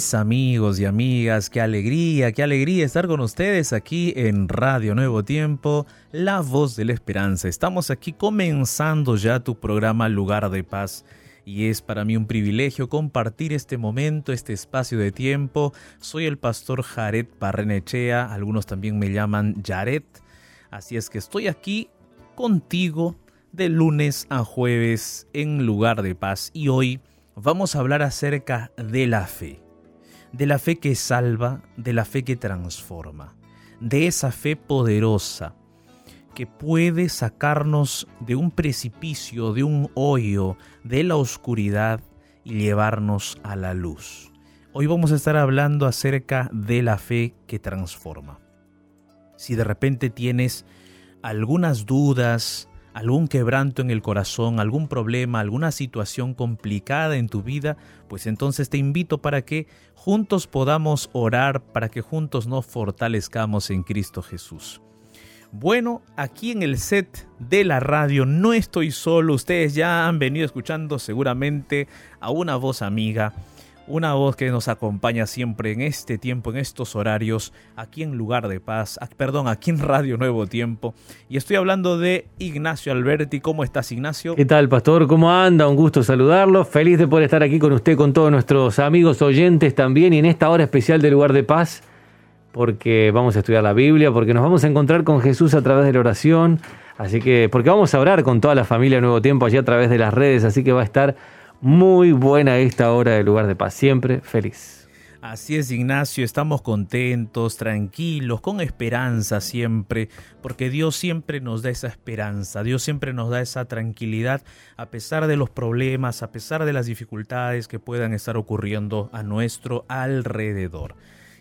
mis amigos y amigas, qué alegría, qué alegría estar con ustedes aquí en Radio Nuevo Tiempo, La Voz de la Esperanza. Estamos aquí comenzando ya tu programa Lugar de Paz y es para mí un privilegio compartir este momento, este espacio de tiempo. Soy el pastor Jared Barrenechea, algunos también me llaman Jared, así es que estoy aquí contigo de lunes a jueves en Lugar de Paz y hoy vamos a hablar acerca de la fe, de la fe que salva, de la fe que transforma, de esa fe poderosa que puede sacarnos de un precipicio, de un hoyo, de la oscuridad y llevarnos a la luz. Hoy vamos a estar hablando acerca de la fe que transforma. Si de repente tienes algunas dudas, algún quebranto en el corazón, algún problema, alguna situación complicada en tu vida, pues entonces te invito para que juntos podamos orar, para que juntos nos fortalezcamos en Cristo Jesús. Bueno, aquí en el set de la radio no estoy solo, ustedes ya han venido escuchando seguramente a una voz amiga una voz que nos acompaña siempre en este tiempo, en estos horarios, aquí en Lugar de Paz, perdón, aquí en Radio Nuevo Tiempo. Y estoy hablando de Ignacio Alberti. ¿Cómo estás, Ignacio? ¿Qué tal, pastor? ¿Cómo anda? Un gusto saludarlo. Feliz de poder estar aquí con usted, con todos nuestros amigos oyentes también, y en esta hora especial de Lugar de Paz, porque vamos a estudiar la Biblia, porque nos vamos a encontrar con Jesús a través de la oración. Así que, porque vamos a orar con toda la familia Nuevo Tiempo allí a través de las redes, así que va a estar muy buena esta hora de lugar de paz, siempre feliz. Así es, Ignacio, estamos contentos, tranquilos, con esperanza siempre, porque Dios siempre nos da esa esperanza, Dios siempre nos da esa tranquilidad a pesar de los problemas, a pesar de las dificultades que puedan estar ocurriendo a nuestro alrededor.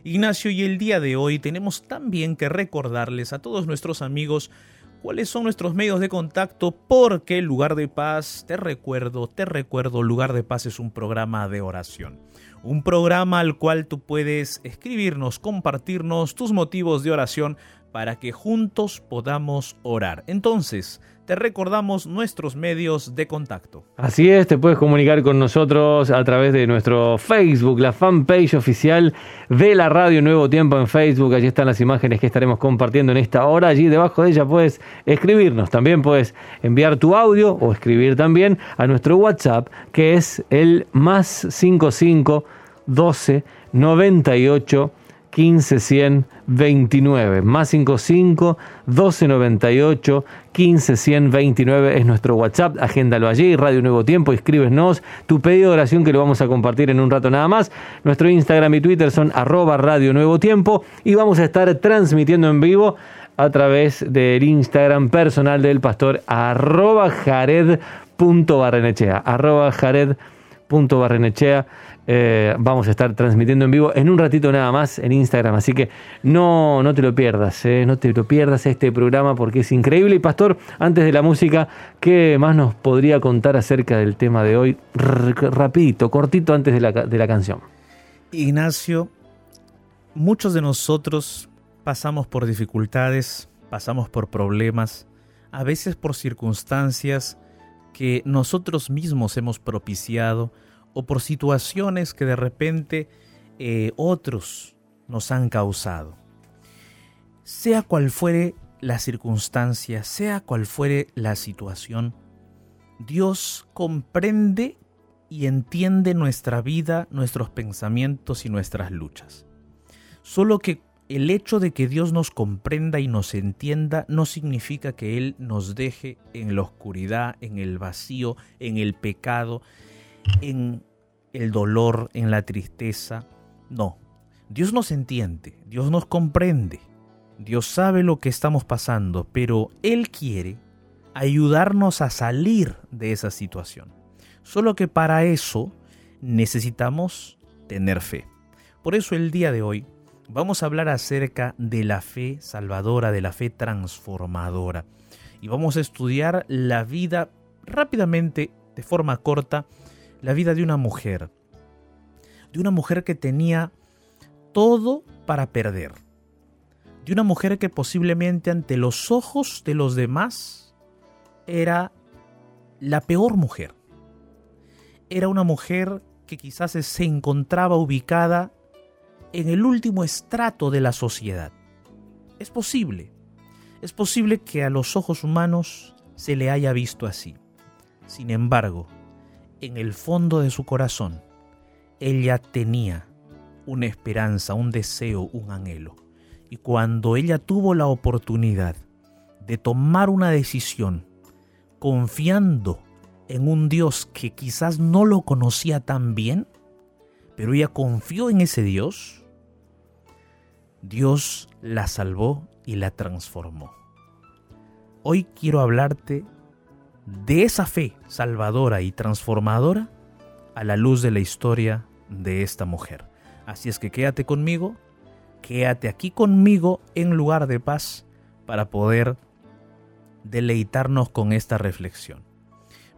Ignacio, y el día de hoy tenemos también que recordarles a todos nuestros amigos cuáles son nuestros medios de contacto, porque Lugar de Paz, te recuerdo, te recuerdo, Lugar de Paz es un programa de oración. Un programa al cual tú puedes escribirnos, compartirnos tus motivos de oración para que juntos podamos orar. Entonces, te recordamos nuestros medios de contacto. Así es, te puedes comunicar con nosotros a través de nuestro Facebook, la fanpage oficial de la radio Nuevo Tiempo en Facebook. Allí están las imágenes que estaremos compartiendo en esta hora. Allí debajo de ella puedes escribirnos. También puedes enviar tu audio o escribir también a nuestro WhatsApp, que es el más 55 12 98 15 29. Más 55 1298 15 29 es nuestro WhatsApp. Agéndalo allí, Radio Nuevo Tiempo. Escríbenos tu pedido de oración que lo vamos a compartir en un rato nada más. Nuestro Instagram y Twitter son arroba Radio Nuevo Tiempo y vamos a estar transmitiendo en vivo a través del Instagram personal del pastor arroba jared.barrenechea. Arroba jared.barrenechea. Eh, vamos a estar transmitiendo en vivo en un ratito nada más en Instagram. Así que no, no te lo pierdas, eh, no te lo pierdas este programa porque es increíble. Y Pastor, antes de la música, ¿qué más nos podría contar acerca del tema de hoy? rapidito, cortito antes de la, de la canción. Ignacio, muchos de nosotros pasamos por dificultades, pasamos por problemas, a veces por circunstancias que nosotros mismos hemos propiciado o por situaciones que de repente eh, otros nos han causado. Sea cual fuere la circunstancia, sea cual fuere la situación, Dios comprende y entiende nuestra vida, nuestros pensamientos y nuestras luchas. Solo que el hecho de que Dios nos comprenda y nos entienda no significa que Él nos deje en la oscuridad, en el vacío, en el pecado, en el dolor, en la tristeza. No, Dios nos entiende, Dios nos comprende, Dios sabe lo que estamos pasando, pero Él quiere ayudarnos a salir de esa situación. Solo que para eso necesitamos tener fe. Por eso el día de hoy vamos a hablar acerca de la fe salvadora, de la fe transformadora. Y vamos a estudiar la vida rápidamente, de forma corta, la vida de una mujer, de una mujer que tenía todo para perder, de una mujer que posiblemente ante los ojos de los demás era la peor mujer. Era una mujer que quizás se encontraba ubicada en el último estrato de la sociedad. Es posible. Es posible que a los ojos humanos se le haya visto así. Sin embargo, en el fondo de su corazón, ella tenía una esperanza, un deseo, un anhelo. Y cuando ella tuvo la oportunidad de tomar una decisión confiando en un Dios que quizás no lo conocía tan bien, pero ella confió en ese Dios, Dios la salvó y la transformó. Hoy quiero hablarte de esa fe salvadora y transformadora a la luz de la historia de esta mujer. Así es que quédate conmigo, quédate aquí conmigo en lugar de paz para poder deleitarnos con esta reflexión.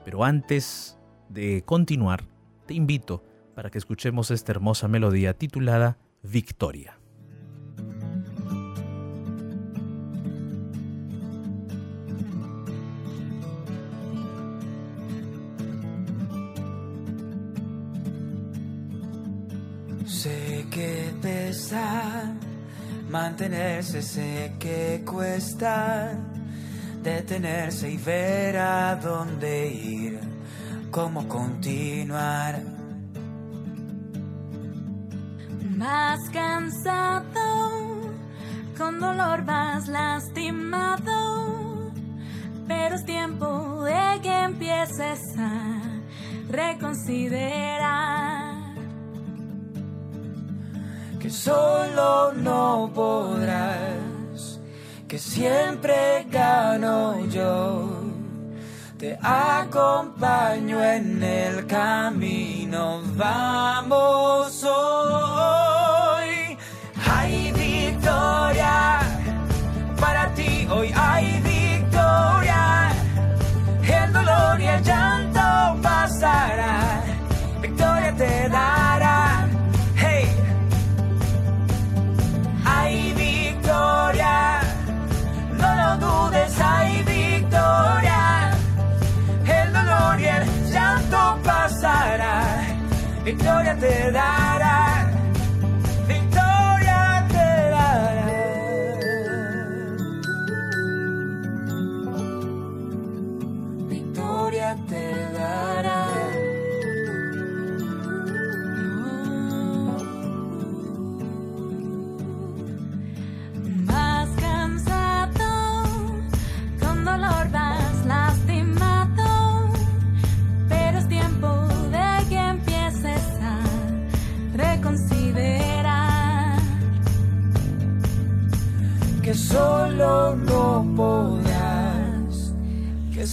Pero antes de continuar, te invito para que escuchemos esta hermosa melodía titulada Victoria. Sé que pesa mantenerse, sé que cuesta detenerse y ver a dónde ir, cómo continuar. Más cansado, con dolor más lastimado, pero es tiempo de que empieces a reconsiderar. Solo no podrás que siempre gano yo. Te acompaño en el camino, vamos hoy. Hay victoria, para ti hoy te dará. Victoria te dará. Victoria te dará.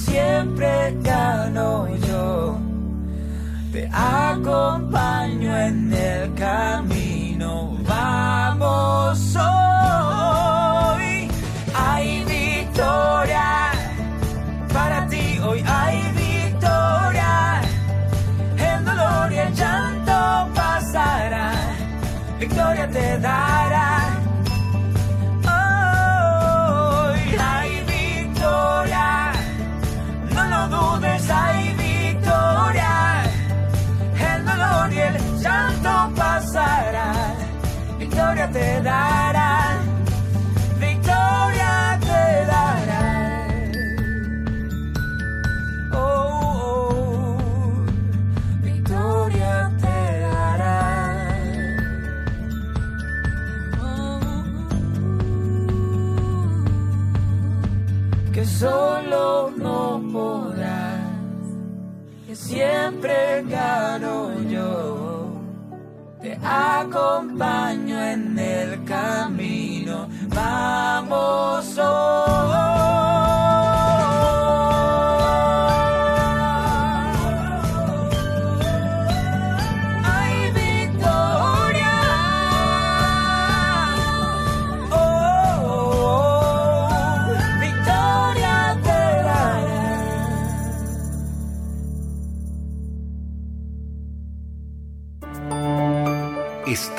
Siempre gano yo. Te acompaño siempre gano yo. Te acompaño en el camino,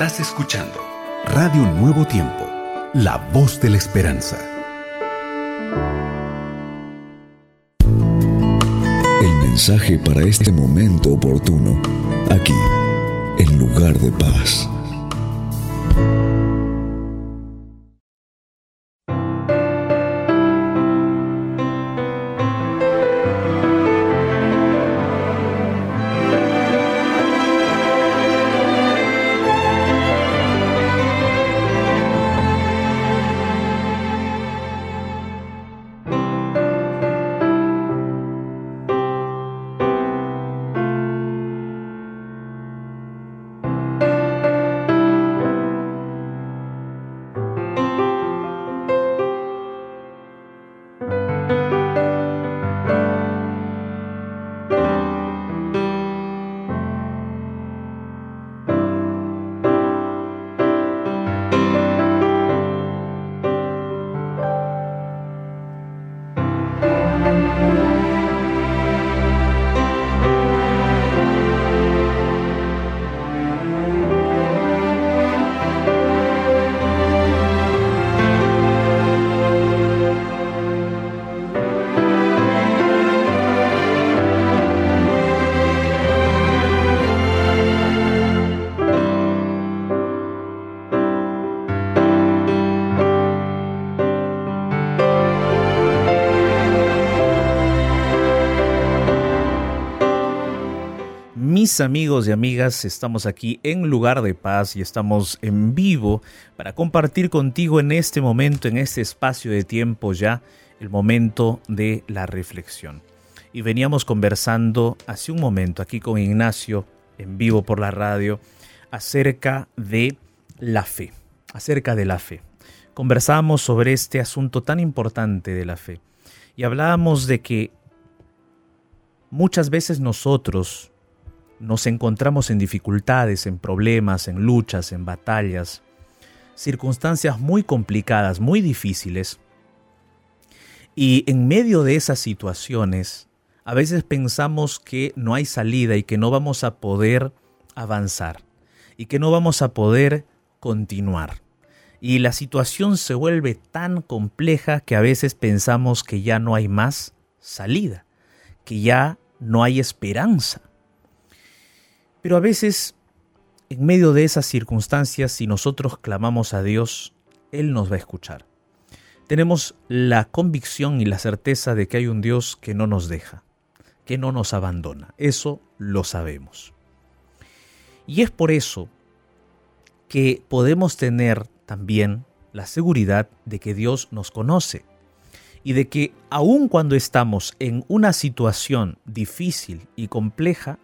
Estás escuchando Radio Nuevo Tiempo, la voz de la esperanza. El mensaje para este momento oportuno, aquí, en lugar de paz. Amigos y amigas, estamos aquí en Lugar de Paz y estamos en vivo para compartir contigo en este momento, en este espacio de tiempo ya, el momento de la reflexión. Y veníamos conversando hace un momento aquí con Ignacio, en vivo por la radio, acerca de la fe, acerca de la fe. Conversábamos sobre este asunto tan importante de la fe y hablábamos de que muchas veces nosotros, nos encontramos en dificultades, en problemas, en luchas, en batallas, circunstancias muy complicadas, muy difíciles. Y en medio de esas situaciones, a veces pensamos que no hay salida y que no vamos a poder avanzar y que no vamos a poder continuar. Y la situación se vuelve tan compleja que a veces pensamos que ya no hay más salida, que ya no hay esperanza. Pero a veces, en medio de esas circunstancias, si nosotros clamamos a Dios, Él nos va a escuchar. Tenemos la convicción y la certeza de que hay un Dios que no nos deja, que no nos abandona. Eso lo sabemos. Y es por eso que podemos tener también la seguridad de que Dios nos conoce y de que aun cuando estamos en una situación difícil y compleja,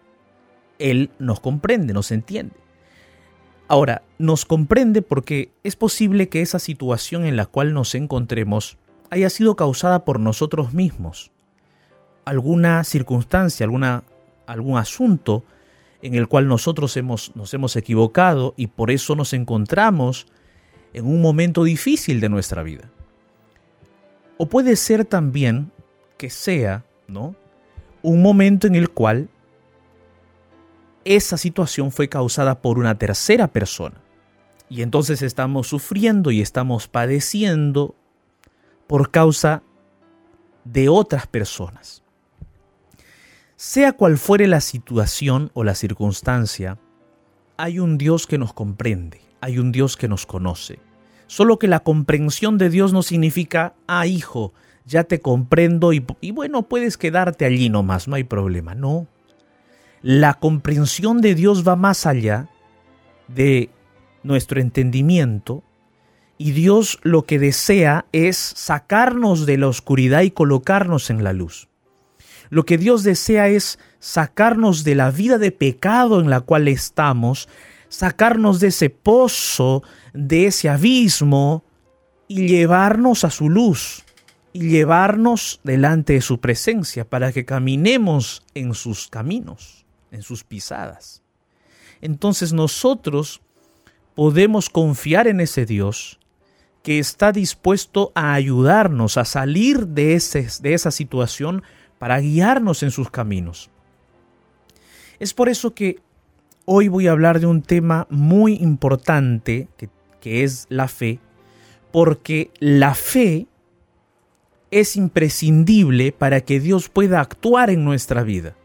él nos comprende, nos entiende. Ahora, nos comprende porque es posible que esa situación en la cual nos encontremos haya sido causada por nosotros mismos. Alguna circunstancia, alguna, algún asunto en el cual nosotros hemos, nos hemos equivocado y por eso nos encontramos en un momento difícil de nuestra vida. O puede ser también que sea, ¿no? Un momento en el cual esa situación fue causada por una tercera persona. Y entonces estamos sufriendo y estamos padeciendo por causa de otras personas. Sea cual fuere la situación o la circunstancia, hay un Dios que nos comprende, hay un Dios que nos conoce. Solo que la comprensión de Dios no significa, ah, hijo, ya te comprendo y, bueno, puedes quedarte allí nomás, no hay problema. No, la comprensión de Dios va más allá de nuestro entendimiento y Dios lo que desea es sacarnos de la oscuridad y colocarnos en la luz. Lo que Dios desea es sacarnos de la vida de pecado en la cual estamos, sacarnos de ese pozo, de ese abismo y llevarnos a su luz y llevarnos delante de su presencia para que caminemos en sus caminos en sus pisadas. Entonces nosotros podemos confiar en ese Dios que está dispuesto a ayudarnos a salir de, ese, de esa situación para guiarnos en sus caminos. Es por eso que hoy voy a hablar de un tema muy importante que, que es la fe, porque la fe es imprescindible para que Dios pueda actuar en nuestra vida.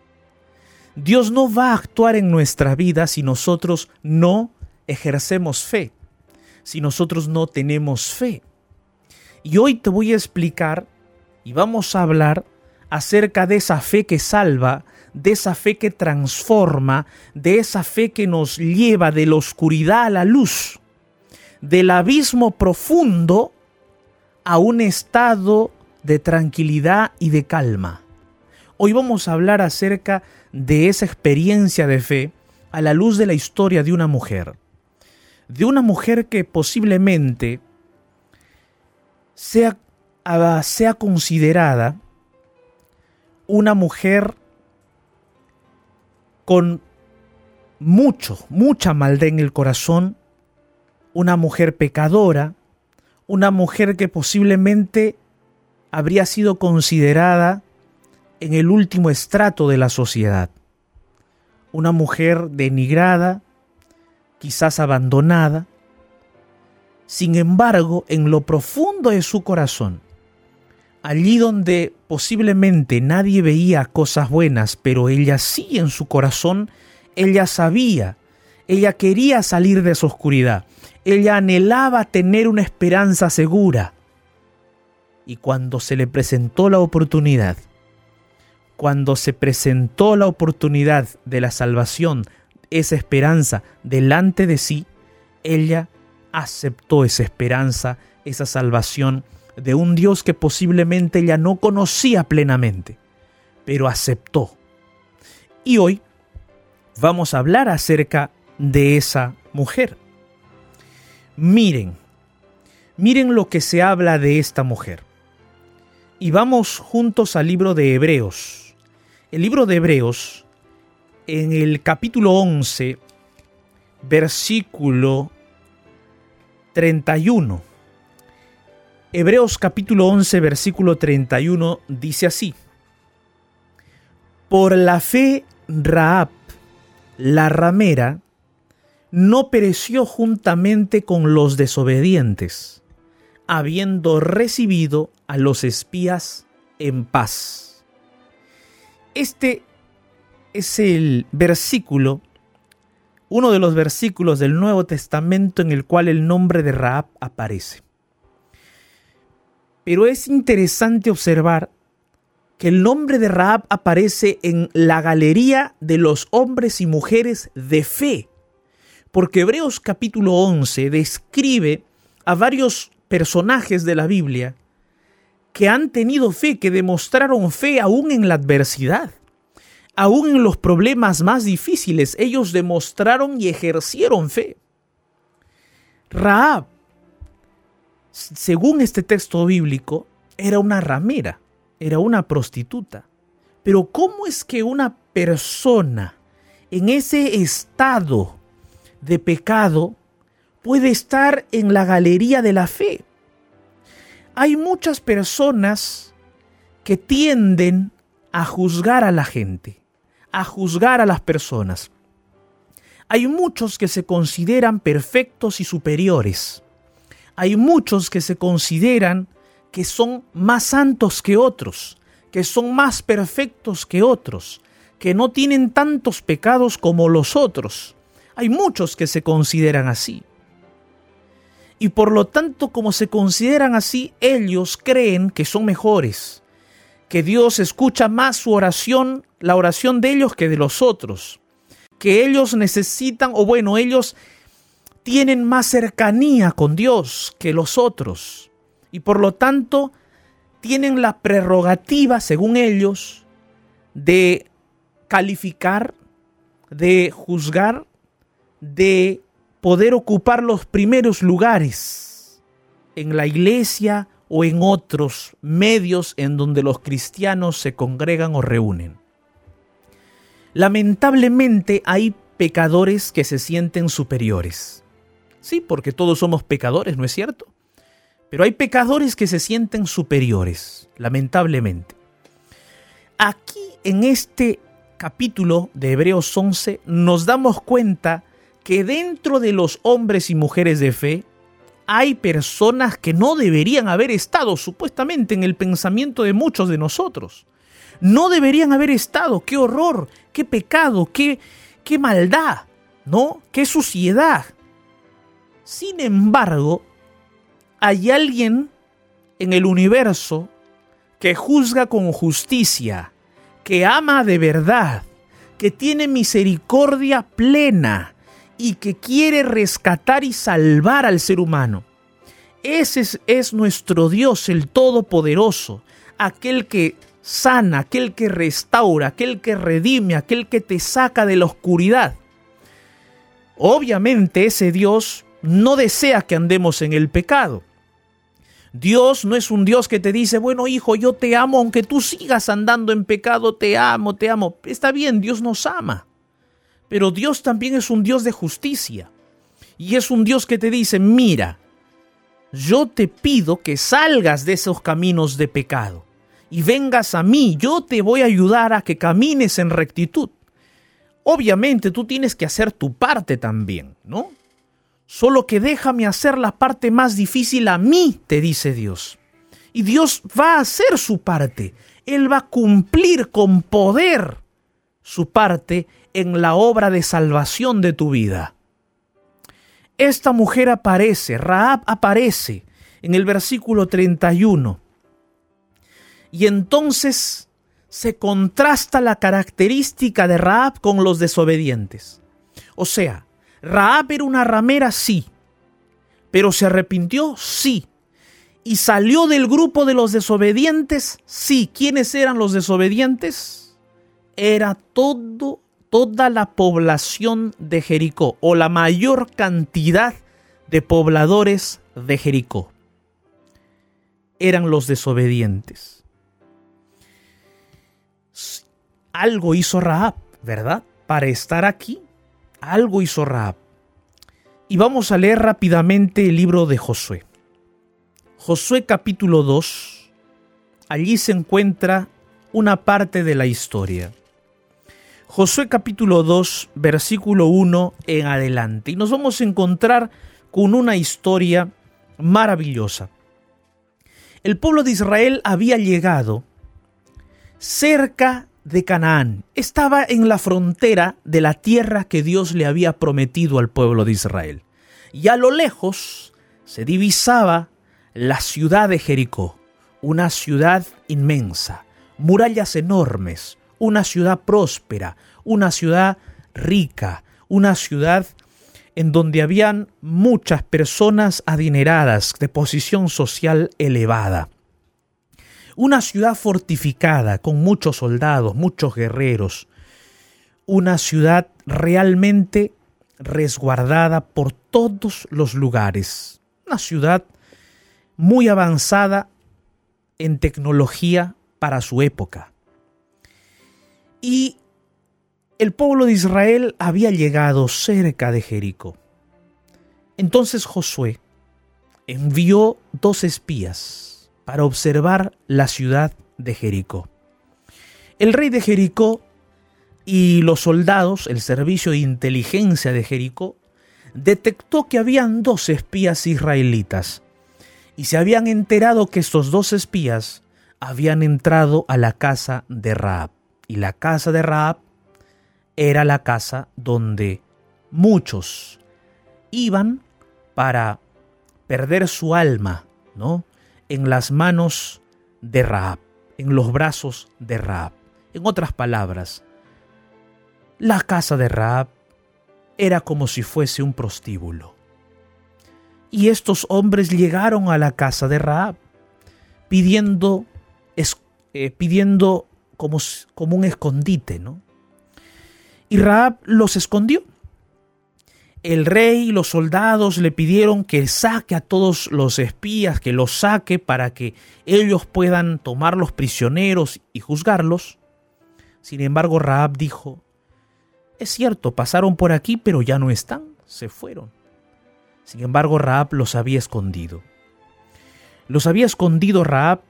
Dios no va a actuar en nuestra vida si nosotros no ejercemos fe. si nosotros no tenemos fe. Y hoy te voy a explicar y vamos a hablar acerca de esa fe que salva, de esa fe que transforma, de esa fe que nos lleva de la oscuridad a la luz, del abismo profundo a un estado de tranquilidad y de calma. Hoy vamos a hablar acerca de esa experiencia de fe a la luz de la historia de una mujer. De una mujer que posiblemente sea, ah, sea considerada una mujer con mucho, mucha maldad en el corazón, una mujer pecadora, una mujer que posiblemente habría sido considerada en el último estrato de la sociedad. Una mujer denigrada, quizás abandonada. Sin embargo, en lo profundo de su corazón, allí donde posiblemente nadie veía cosas buenas, pero ella sí en su corazón, ella sabía, ella quería salir de esa oscuridad, ella anhelaba tener una esperanza segura. Y cuando se le presentó la oportunidad, cuando se presentó la oportunidad de la salvación, esa esperanza delante de sí, ella aceptó esa esperanza, esa salvación de un Dios que posiblemente ella no conocía plenamente, pero aceptó. Y hoy vamos a hablar acerca de esa mujer. Miren, miren lo que se habla de esta mujer. Y vamos juntos al libro de Hebreos. El libro de Hebreos, en el capítulo 11, versículo 31 Hebreos capítulo 11, versículo 31 dice así. Por la fe, Raab, la ramera, no pereció juntamente con los desobedientes, habiendo recibido a los espías en paz. Este es el versículo, uno de los versículos del Nuevo Testamento en el cual el nombre de Raab aparece. Pero es interesante observar que el nombre de Raab aparece en la galería de los hombres y mujeres de fe, porque Hebreos capítulo 11 describe a varios personajes de la Biblia que han tenido fe, que demostraron fe aún en la adversidad, aún en los problemas más difíciles, ellos demostraron y ejercieron fe. Raab según este texto bíblico, era una ramera, era una prostituta. Pero ¿cómo es que una persona en ese estado de pecado puede estar en la galería de la fe? Hay muchas personas que tienden a juzgar a la gente, a juzgar a las personas. Hay muchos que se consideran perfectos y superiores hay muchos que se consideran que son más santos que otros, que son más perfectos que otros, que no tienen tantos pecados como los otros. Hay muchos que se consideran así. Y por lo tanto, como se consideran así, ellos creen que son mejores, que Dios escucha más su oración, la oración de ellos que de los otros, que ellos necesitan, o bueno, ellos tienen más cercanía con Dios que los otros y por lo tanto tienen la prerrogativa, según ellos, de calificar, de juzgar, de poder ocupar los primeros lugares en la iglesia o en otros medios en donde los cristianos se congregan o reúnen. Lamentablemente hay pecadores que se sienten superiores Sí, porque todos somos pecadores, ¿no es cierto? Pero hay pecadores que se sienten superiores, lamentablemente. Aquí en este capítulo de Hebreos 11 nos damos cuenta que dentro de los hombres y mujeres de fe hay personas que no deberían haber estado supuestamente en el pensamiento de muchos de nosotros. No deberían haber estado. ¡Qué horror! ¡Qué pecado! ¡Qué, qué maldad! ¿No? ¡Qué suciedad! Sin embargo, hay alguien en el universo que juzga con justicia, que ama de verdad, que tiene misericordia plena y que quiere rescatar y salvar al ser humano. Ese es, es nuestro Dios, el Todopoderoso, aquel que sana, aquel que restaura, aquel que redime, aquel que te saca de la oscuridad. Obviamente ese Dios no desea que andemos en el pecado. Dios no es un Dios que te dice, bueno hijo, yo te amo, aunque tú sigas andando en pecado, te amo, te amo. Está bien, Dios nos ama. Pero Dios también es un Dios de justicia. Y es un Dios que te dice, mira, yo te pido que salgas de esos caminos de pecado y vengas a mí, yo te voy a ayudar a que camines en rectitud. Obviamente tú tienes que hacer tu parte también, ¿no? Solo que déjame hacer la parte más difícil a mí, te dice Dios. Y Dios va a hacer su parte. Él va a cumplir con poder su parte en la obra de salvación de tu vida. Esta mujer aparece, Raab aparece en el versículo 31. Y entonces se contrasta la característica de Raab con los desobedientes. O sea, Raab era una ramera, sí, pero se arrepintió, sí. Y salió del grupo de los desobedientes, sí. ¿Quiénes eran los desobedientes? Era todo, toda la población de Jericó, o la mayor cantidad de pobladores de Jericó. Eran los desobedientes algo hizo Raab, ¿verdad? Para estar aquí, algo hizo Raab. Y vamos a leer rápidamente el libro de Josué. Josué capítulo 2, allí se encuentra una parte de la historia. Josué capítulo 2, versículo 1 en adelante. Y nos vamos a encontrar con una historia maravillosa. El pueblo de Israel había llegado cerca de Canaán. Estaba en la frontera de la tierra que Dios le había prometido al pueblo de Israel. Y a lo lejos se divisaba la ciudad de Jericó, una ciudad inmensa, murallas enormes, una ciudad próspera, una ciudad rica, una ciudad en donde habían muchas personas adineradas de posición social elevada. Una ciudad fortificada con muchos soldados, muchos guerreros. Una ciudad realmente resguardada por todos los lugares. Una ciudad muy avanzada en tecnología para su época. Y el pueblo de Israel había llegado cerca de Jericó. Entonces Josué envió dos espías para observar la ciudad de Jericó. El rey de Jericó y los soldados, el servicio de inteligencia de Jericó, detectó que habían dos espías israelitas y se habían enterado que estos dos espías habían entrado a la casa de Raab. Y la casa de Raab era la casa donde muchos iban para perder su alma, ¿no? en las manos de Raab, en los brazos de Raab. En otras palabras, la casa de Raab era como si fuese un prostíbulo. Y estos hombres llegaron a la casa de Raab pidiendo, eh, pidiendo como, como un escondite, ¿no? Y Raab los escondió el rey y los soldados le pidieron que saque a todos los espías, que los saque para que ellos puedan tomar los prisioneros y juzgarlos. Sin embargo, Raab dijo, es cierto, pasaron por aquí, pero ya no están, se fueron. Sin embargo, Raab los había escondido. Los había escondido Raab.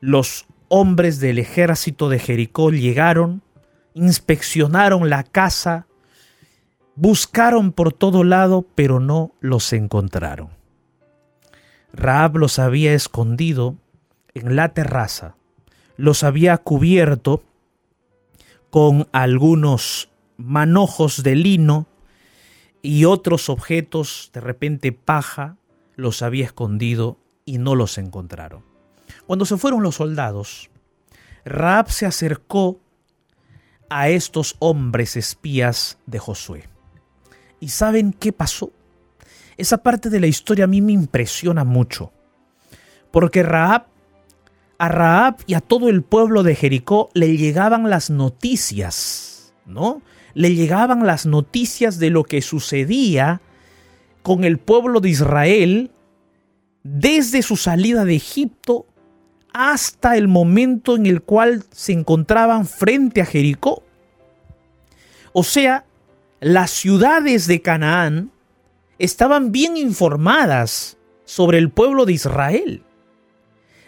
Los hombres del ejército de Jericó llegaron, inspeccionaron la casa, Buscaron por todo lado, pero no los encontraron. Raab los había escondido en la terraza, los había cubierto con algunos manojos de lino y otros objetos, de repente paja, los había escondido y no los encontraron. Cuando se fueron los soldados, Raab se acercó a estos hombres espías de Josué. ¿Y saben qué pasó? Esa parte de la historia a mí me impresiona mucho. Porque Raab, a Raab y a todo el pueblo de Jericó le llegaban las noticias, ¿no? Le llegaban las noticias de lo que sucedía con el pueblo de Israel desde su salida de Egipto hasta el momento en el cual se encontraban frente a Jericó. O sea, las ciudades de Canaán estaban bien informadas sobre el pueblo de Israel.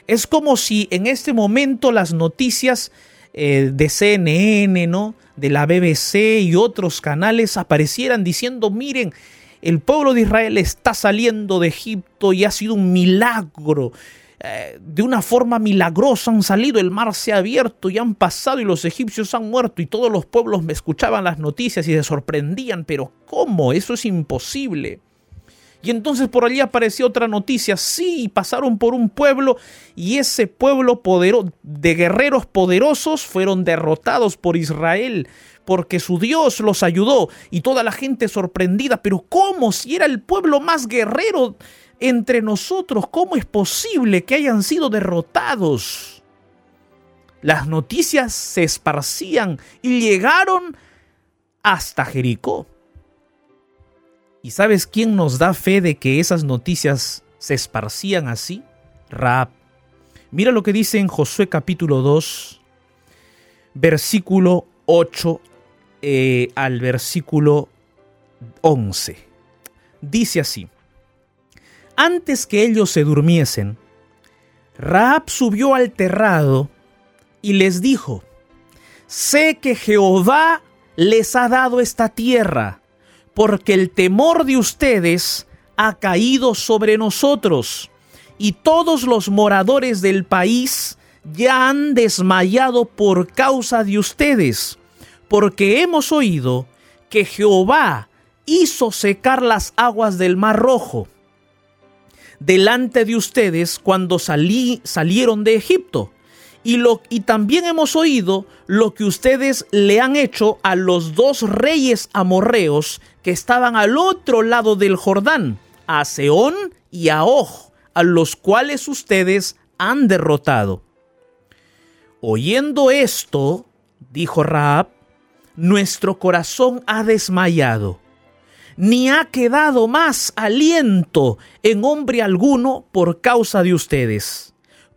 Es como si en este momento las noticias eh, de CNN, ¿no? de la BBC y otros canales aparecieran diciendo, miren, el pueblo de Israel está saliendo de Egipto y ha sido un milagro. Eh, de una forma milagrosa han salido, el mar se ha abierto y han pasado y los egipcios han muerto y todos los pueblos me escuchaban las noticias y se sorprendían, pero ¿cómo? Eso es imposible. Y entonces por allí apareció otra noticia, sí, pasaron por un pueblo y ese pueblo de guerreros poderosos fueron derrotados por Israel porque su Dios los ayudó y toda la gente sorprendida, pero ¿cómo si era el pueblo más guerrero entre nosotros? ¿Cómo es posible que hayan sido derrotados? Las noticias se esparcían y llegaron hasta Jericó. ¿Y sabes quién nos da fe de que esas noticias se esparcían así? Raab. Mira lo que dice en Josué capítulo 2, versículo 8 eh, al versículo 11. Dice así, antes que ellos se durmiesen, Raab subió al terrado y les dijo, sé que Jehová les ha dado esta tierra porque el temor de ustedes ha caído sobre nosotros, y todos los moradores del país ya han desmayado por causa de ustedes, porque hemos oído que Jehová hizo secar las aguas del mar rojo delante de ustedes cuando salí, salieron de Egipto y, lo, y también hemos oído lo que ustedes le han hecho a los dos reyes amorreos que estaban al otro lado del Jordán, a Seón y a Oj, a los cuales ustedes han derrotado. Oyendo esto, dijo Raab, nuestro corazón ha desmayado, ni ha quedado más aliento en hombre alguno por causa de ustedes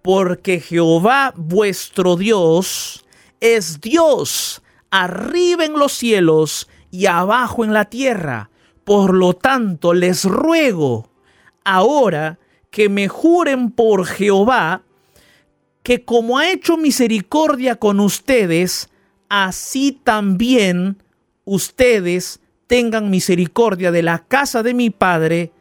porque Jehová vuestro Dios es Dios arriba en los cielos y abajo en la tierra. Por lo tanto, les ruego ahora que me juren por Jehová, que como ha hecho misericordia con ustedes, así también ustedes tengan misericordia de la casa de mi Padre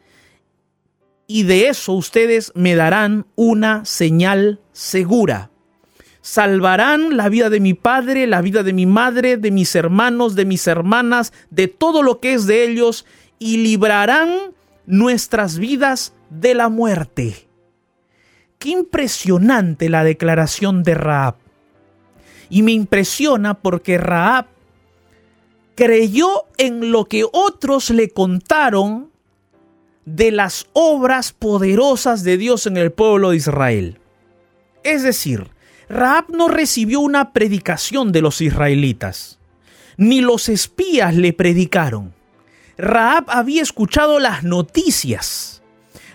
y de eso ustedes me darán una señal segura. Salvarán la vida de mi padre, la vida de mi madre, de mis hermanos, de mis hermanas, de todo lo que es de ellos, y librarán nuestras vidas de la muerte. Qué impresionante la declaración de Raab. Y me impresiona porque Raab creyó en lo que otros le contaron de las obras poderosas de Dios en el pueblo de Israel. Es decir, Raab no recibió una predicación de los israelitas, ni los espías le predicaron. Raab había escuchado las noticias.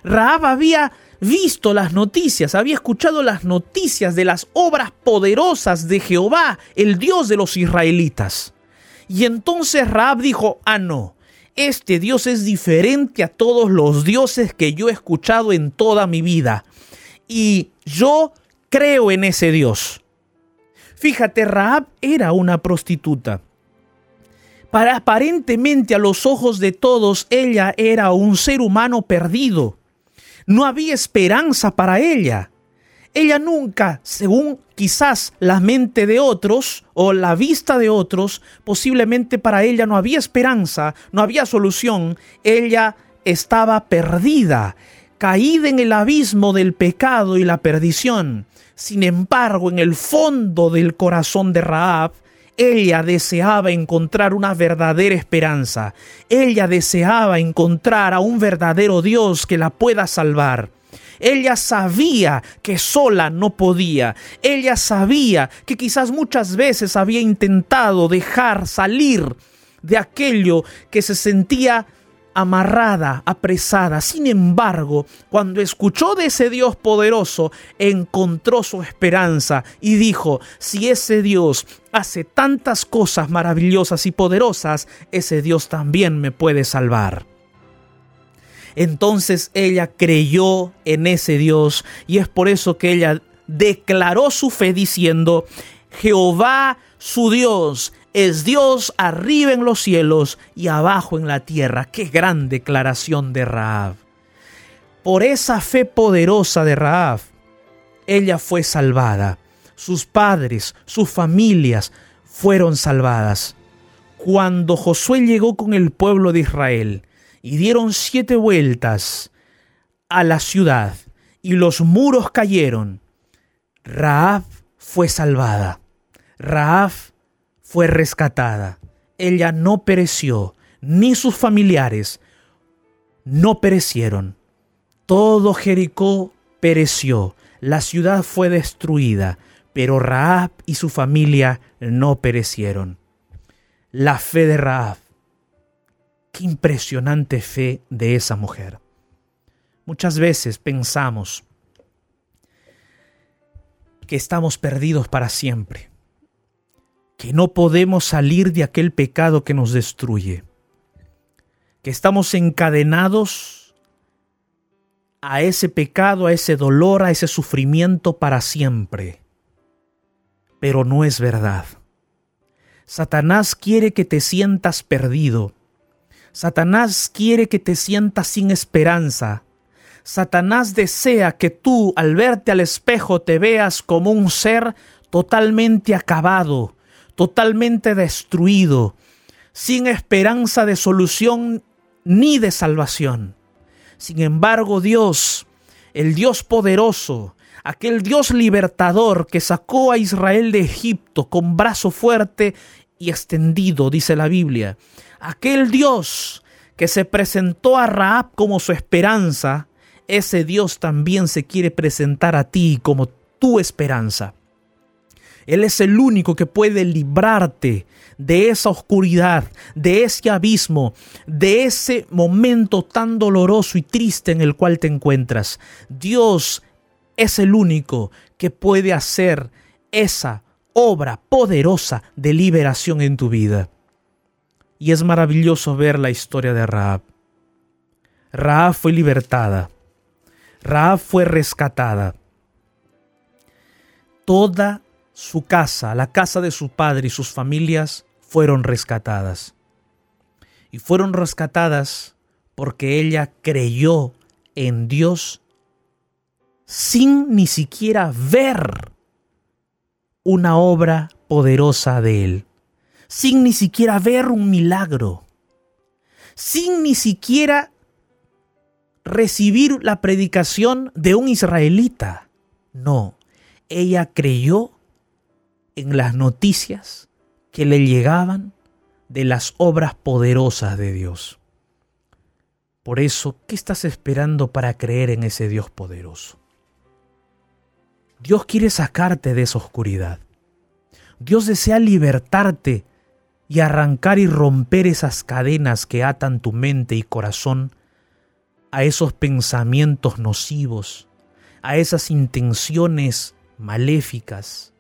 Raab había visto las noticias, había escuchado las noticias de las obras poderosas de Jehová, el Dios de los israelitas. Y entonces Raab dijo, ah, no, este Dios es diferente a todos los dioses que yo he escuchado en toda mi vida. Y yo creo en ese Dios. Fíjate, Raab era una prostituta. Para aparentemente a los ojos de todos ella era un ser humano perdido. No había esperanza para ella. Ella nunca, según quizás la mente de otros o la vista de otros, posiblemente para ella no había esperanza, no había solución. Ella estaba perdida, caída en el abismo del pecado y la perdición. Sin embargo, en el fondo del corazón de Raab, ella deseaba encontrar una verdadera esperanza. Ella deseaba encontrar a un verdadero Dios que la pueda salvar. Ella sabía que sola no podía. Ella sabía que quizás muchas veces había intentado dejar salir de aquello que se sentía amarrada, apresada. Sin embargo, cuando escuchó de ese Dios poderoso, encontró su esperanza y dijo, si ese Dios hace tantas cosas maravillosas y poderosas, ese Dios también me puede salvar. Entonces ella creyó en ese Dios y es por eso que ella declaró su fe diciendo, Jehová su Dios es Dios arriba en los cielos y abajo en la tierra. Qué gran declaración de Raab. Por esa fe poderosa de Raab, ella fue salvada. Sus padres, sus familias fueron salvadas. Cuando Josué llegó con el pueblo de Israel y dieron siete vueltas a la ciudad y los muros cayeron, Raab fue salvada. Raab fue rescatada. Ella no pereció, ni sus familiares no perecieron. Todo Jericó pereció, la ciudad fue destruida, pero Raab y su familia no perecieron. La fe de Raab. Qué impresionante fe de esa mujer. Muchas veces pensamos que estamos perdidos para siempre que no podemos salir de aquel pecado que nos destruye, que estamos encadenados a ese pecado, a ese dolor, a ese sufrimiento para siempre. Pero no es verdad. Satanás quiere que te sientas perdido. Satanás quiere que te sientas sin esperanza. Satanás desea que tú al verte al espejo te veas como un ser totalmente acabado, totalmente destruido, sin esperanza de solución ni de salvación. Sin embargo, Dios, el Dios poderoso, aquel Dios libertador que sacó a Israel de Egipto con brazo fuerte y extendido, dice la Biblia, aquel Dios que se presentó a Raab como su esperanza, ese Dios también se quiere presentar a ti como tu esperanza. Él es el único que puede librarte de esa oscuridad, de ese abismo, de ese momento tan doloroso y triste en el cual te encuentras. Dios es el único que puede hacer esa obra poderosa de liberación en tu vida. Y es maravilloso ver la historia de Raab. Raab fue libertada. Raab fue rescatada. Toda su casa, la casa de su padre y sus familias fueron rescatadas. Y fueron rescatadas porque ella creyó en Dios sin ni siquiera ver una obra poderosa de Él, sin ni siquiera ver un milagro, sin ni siquiera recibir la predicación de un israelita. No, ella creyó en las noticias que le llegaban de las obras poderosas de Dios. Por eso, ¿qué estás esperando para creer en ese Dios poderoso? Dios quiere sacarte de esa oscuridad. Dios desea libertarte y arrancar y romper esas cadenas que atan tu mente y corazón a esos pensamientos nocivos, a esas intenciones maléficas,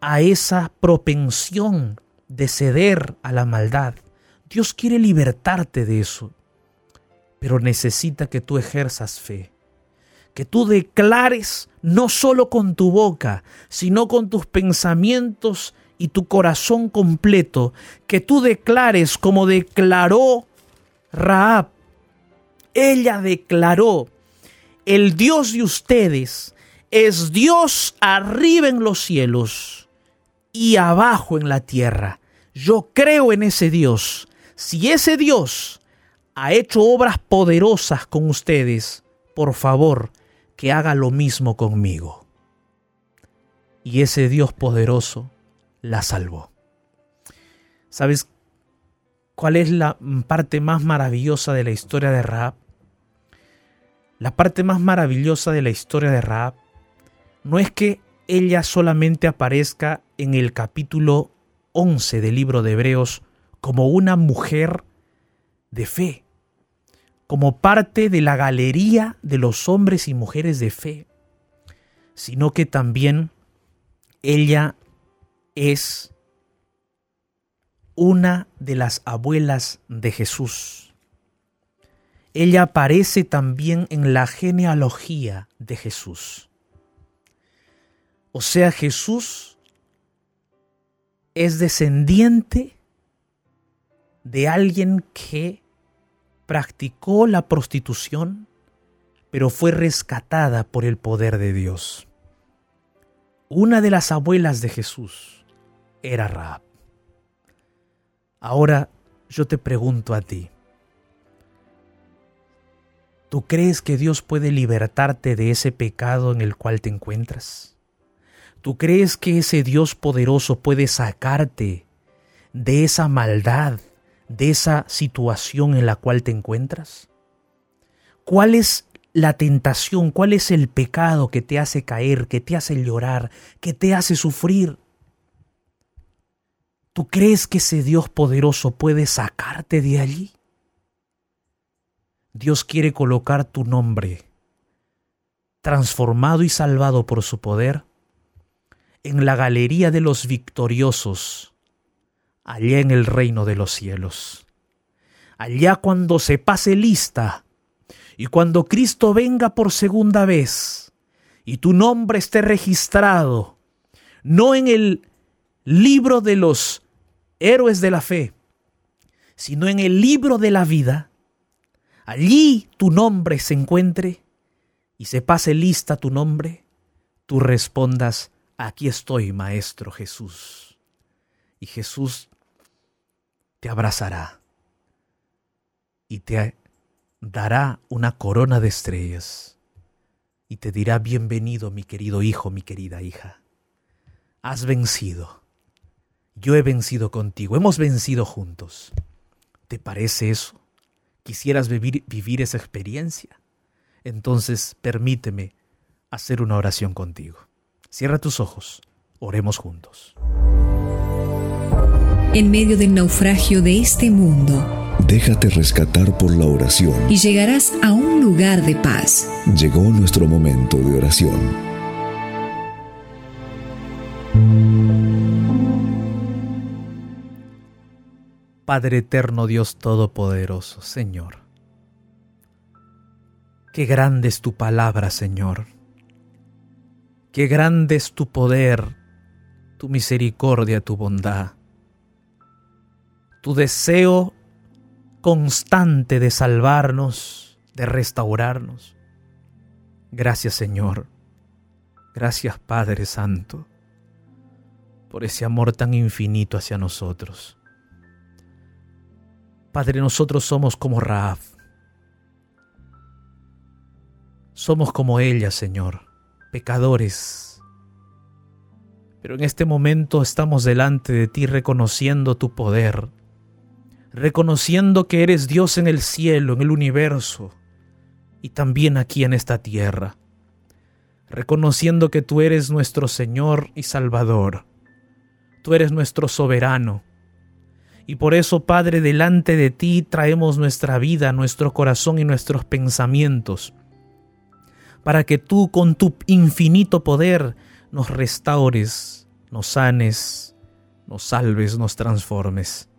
a esa propensión de ceder a la maldad. Dios quiere libertarte de eso, pero necesita que tú ejerzas fe, que tú declares no solo con tu boca, sino con tus pensamientos y tu corazón completo, que tú declares como declaró Raab. Ella declaró, el Dios de ustedes es Dios arriba en los cielos y abajo en la tierra. Yo creo en ese Dios. Si ese Dios ha hecho obras poderosas con ustedes, por favor, que haga lo mismo conmigo. Y ese Dios poderoso la salvó. ¿Sabes cuál es la parte más maravillosa de la historia de Raab? La parte más maravillosa de la historia de Raab no es que ella solamente aparezca en el capítulo 11 del libro de Hebreos como una mujer de fe, como parte de la galería de los hombres y mujeres de fe, sino que también ella es una de las abuelas de Jesús. Ella aparece también en la genealogía de Jesús. O sea, Jesús es descendiente de alguien que practicó la prostitución, pero fue rescatada por el poder de Dios. Una de las abuelas de Jesús era Raab. Ahora yo te pregunto a ti, ¿tú crees que Dios puede libertarte de ese pecado en el cual te encuentras? ¿Tú crees que ese Dios poderoso puede sacarte de esa maldad, de esa situación en la cual te encuentras? ¿Cuál es la tentación? ¿Cuál es el pecado que te hace caer, que te hace llorar, que te hace sufrir? ¿Tú crees que ese Dios poderoso puede sacarte de allí? Dios quiere colocar tu nombre, transformado y salvado por su poder, en la galería de los victoriosos, allá en el reino de los cielos. Allá cuando se pase lista y cuando Cristo venga por segunda vez y tu nombre esté registrado, no en el libro de los héroes de la fe, sino en el libro de la vida, allí tu nombre se encuentre y se pase lista tu nombre, tú respondas, aquí estoy, Maestro Jesús. Y Jesús te abrazará y te dará una corona de estrellas y te dirá, bienvenido mi querido hijo, mi querida hija. Has vencido. Yo he vencido contigo. Hemos vencido juntos. ¿Te parece eso? ¿Quisieras vivir, vivir esa experiencia? Entonces permíteme hacer una oración contigo. Cierra tus ojos, oremos juntos. En medio del naufragio de este mundo, Déjate rescatar por la oración. y llegarás a un lugar de paz. Llegó nuestro momento de oración. Padre eterno Dios Todopoderoso, Señor. Qué grande es tu palabra, Señor. Qué grande es tu poder, tu misericordia, tu bondad. Tu deseo constante de salvarnos, de restaurarnos. Gracias, Señor. Gracias, Padre Santo, por ese amor tan infinito hacia nosotros. Padre, nosotros somos como Raab. Somos como ella, Señor, pecadores. Pero en este momento estamos delante de ti reconociendo tu poder, reconociendo que eres Dios en el cielo, en el universo y también aquí en esta tierra, reconociendo que tú eres nuestro Señor y Salvador, tú eres nuestro soberano y por eso, Padre, delante de ti traemos nuestra vida, nuestro corazón y nuestros pensamientos, para que tú con tu infinito poder nos restaures, nos sanes, nos salves, nos transformes.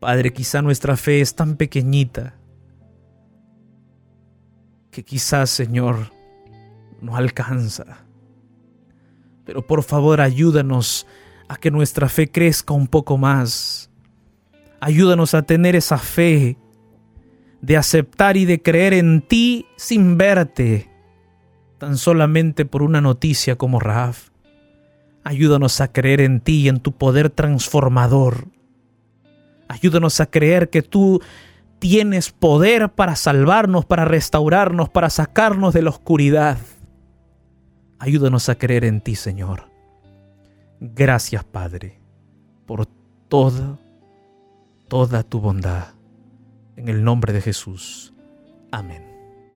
Padre, quizá nuestra fe es tan pequeñita que quizás, Señor, no alcanza. Pero por favor, ayúdanos a que nuestra fe crezca un poco más. Ayúdanos a tener esa fe de aceptar y de creer en ti sin verte, tan solamente por una noticia como Raab. Ayúdanos a creer en ti y en tu poder transformador. Ayúdanos a creer que tú tienes poder para salvarnos, para restaurarnos, para sacarnos de la oscuridad. Ayúdanos a creer en ti, Señor. Gracias, Padre, por toda, toda tu bondad. En el nombre de Jesús. Amén.